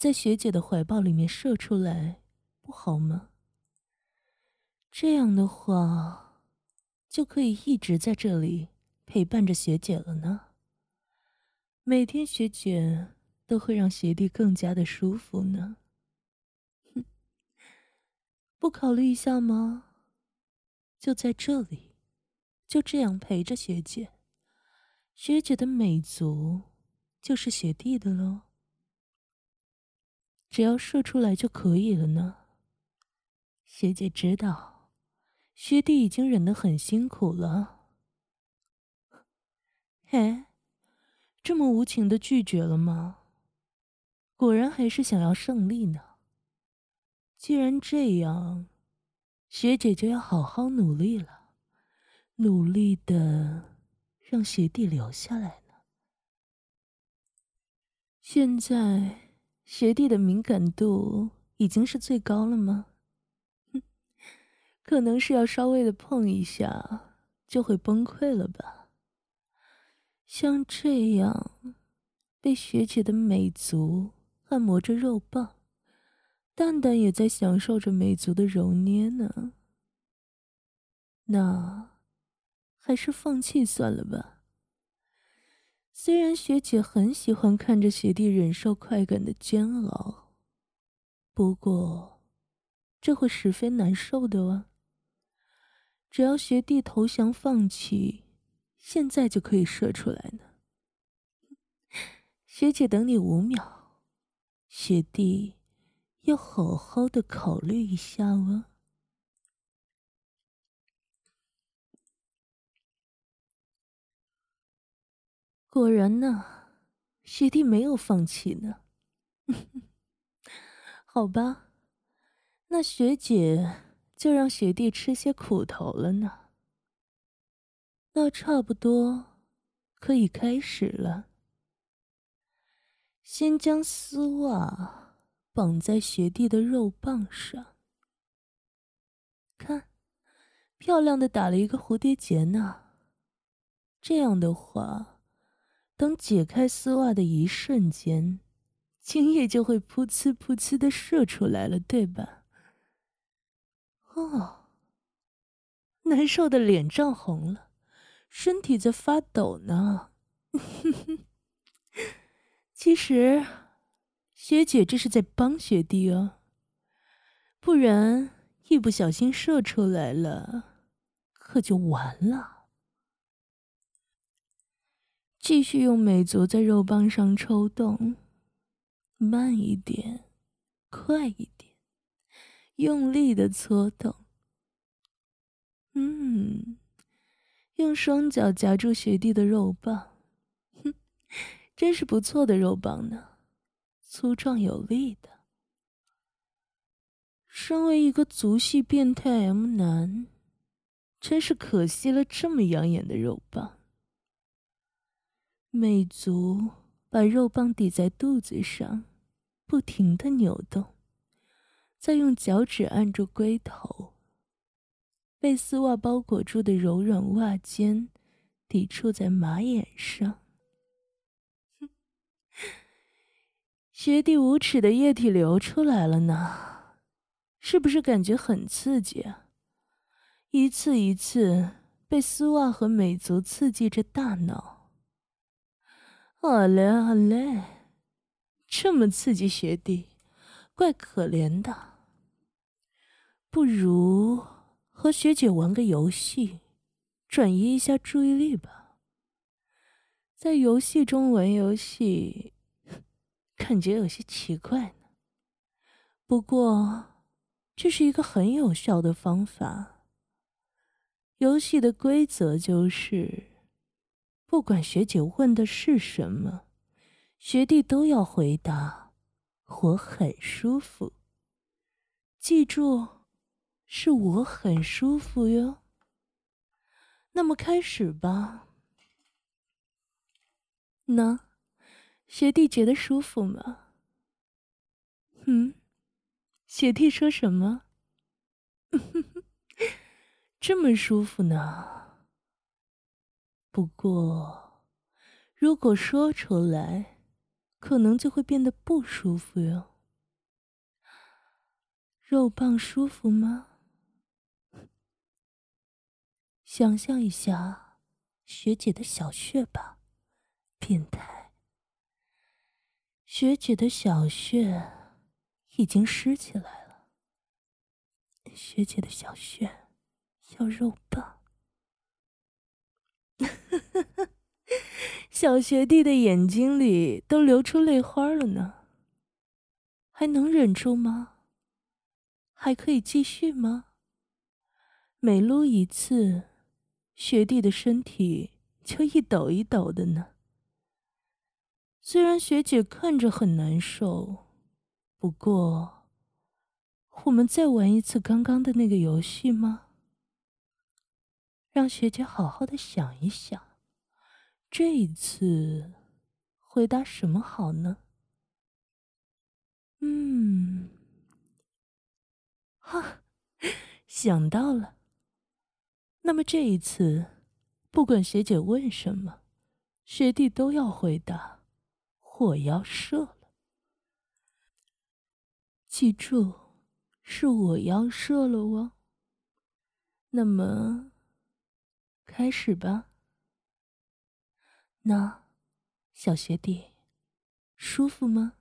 在学姐的怀抱里面射出来，不好吗？这样的话，就可以一直在这里陪伴着学姐了呢。每天学姐都会让学弟更加的舒服呢。哼，不考虑一下吗？就在这里，就这样陪着学姐，学姐的美足就是学弟的喽。只要射出来就可以了呢。学姐知道，学弟已经忍得很辛苦了。嘿，这么无情的拒绝了吗？果然还是想要胜利呢。既然这样，学姐就要好好努力了，努力的让学弟留下来呢。现在。学弟的敏感度已经是最高了吗？可能是要稍微的碰一下就会崩溃了吧。像这样被学姐的美足按摩着肉棒，蛋蛋也在享受着美足的揉捏呢。那还是放弃算了吧。虽然学姐很喜欢看着学弟忍受快感的煎熬，不过这会十分难受的哇。只要学弟投降放弃，现在就可以射出来呢。学姐等你五秒，学弟要好好的考虑一下哦。果然呢，学弟没有放弃呢。好吧，那学姐就让学弟吃些苦头了呢。那差不多可以开始了。先将丝袜绑在学弟的肉棒上，看，漂亮的打了一个蝴蝶结呢。这样的话。当解开丝袜的一瞬间，精液就会噗呲噗呲的射出来了，对吧？哦，难受的脸涨红了，身体在发抖呢。其实，学姐这是在帮学弟哦，不然一不小心射出来了，可就完了。继续用美足在肉棒上抽动，慢一点，快一点，用力的搓动。嗯，用双脚夹住雪地的肉棒，哼，真是不错的肉棒呢，粗壮有力的。身为一个足系变态 M 男，真是可惜了这么养眼的肉棒。美足把肉棒抵在肚子上，不停的扭动，再用脚趾按住龟头。被丝袜包裹住的柔软袜尖抵触在马眼上。学弟无耻的液体流出来了呢，是不是感觉很刺激啊？一次一次被丝袜和美足刺激着大脑。好嘞，好嘞，这么刺激学弟，怪可怜的。不如和学姐玩个游戏，转移一下注意力吧。在游戏中玩游戏，感觉有些奇怪呢。不过，这是一个很有效的方法。游戏的规则就是。不管学姐问的是什么，学弟都要回答：“我很舒服。”记住，是我很舒服哟。那么开始吧。那，学弟觉得舒服吗？嗯，学弟说什么？这么舒服呢？不过，如果说出来，可能就会变得不舒服哟。肉棒舒服吗？想象一下学姐的小穴吧，变态。学姐的小穴已经湿起来了，学姐的小穴要肉棒。小学弟的眼睛里都流出泪花了呢，还能忍住吗？还可以继续吗？每撸一次，学弟的身体就一抖一抖的呢。虽然学姐看着很难受，不过，我们再玩一次刚刚的那个游戏吗？让学姐好好的想一想。这一次，回答什么好呢？嗯，哈，想到了。那么这一次，不管学姐问什么，学弟都要回答：“我要射了。”记住，是我要射了哦。那么，开始吧。那，小学弟，舒服吗？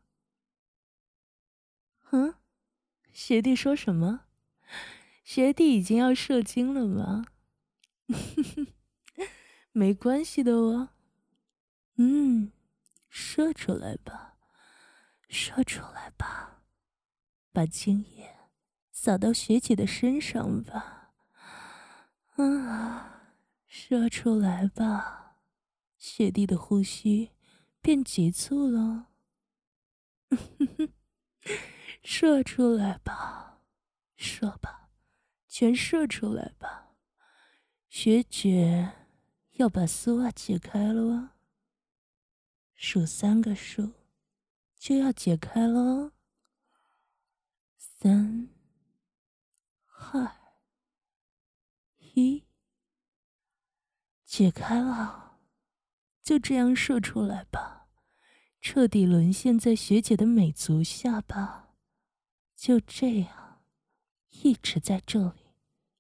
嗯，学弟说什么？学弟已经要射精了吗？没关系的哦。嗯，射出来吧，射出来吧，把精液洒到学姐的身上吧。啊，射出来吧。雪弟的呼吸变急促了，射出来吧，射吧，全射出来吧！学姐要把丝袜解开了！数三个数，就要解开了。三、二、一，解开了。就这样射出来吧，彻底沦陷在学姐的美足下吧。就这样，一直在这里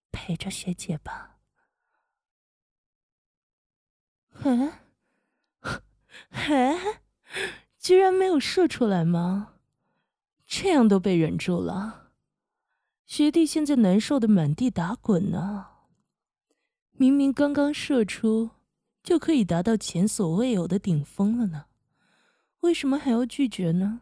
陪着学姐吧。哎，哎，居然没有射出来吗？这样都被忍住了。学弟现在难受的满地打滚呢。明明刚刚射出。就可以达到前所未有的顶峰了呢，为什么还要拒绝呢？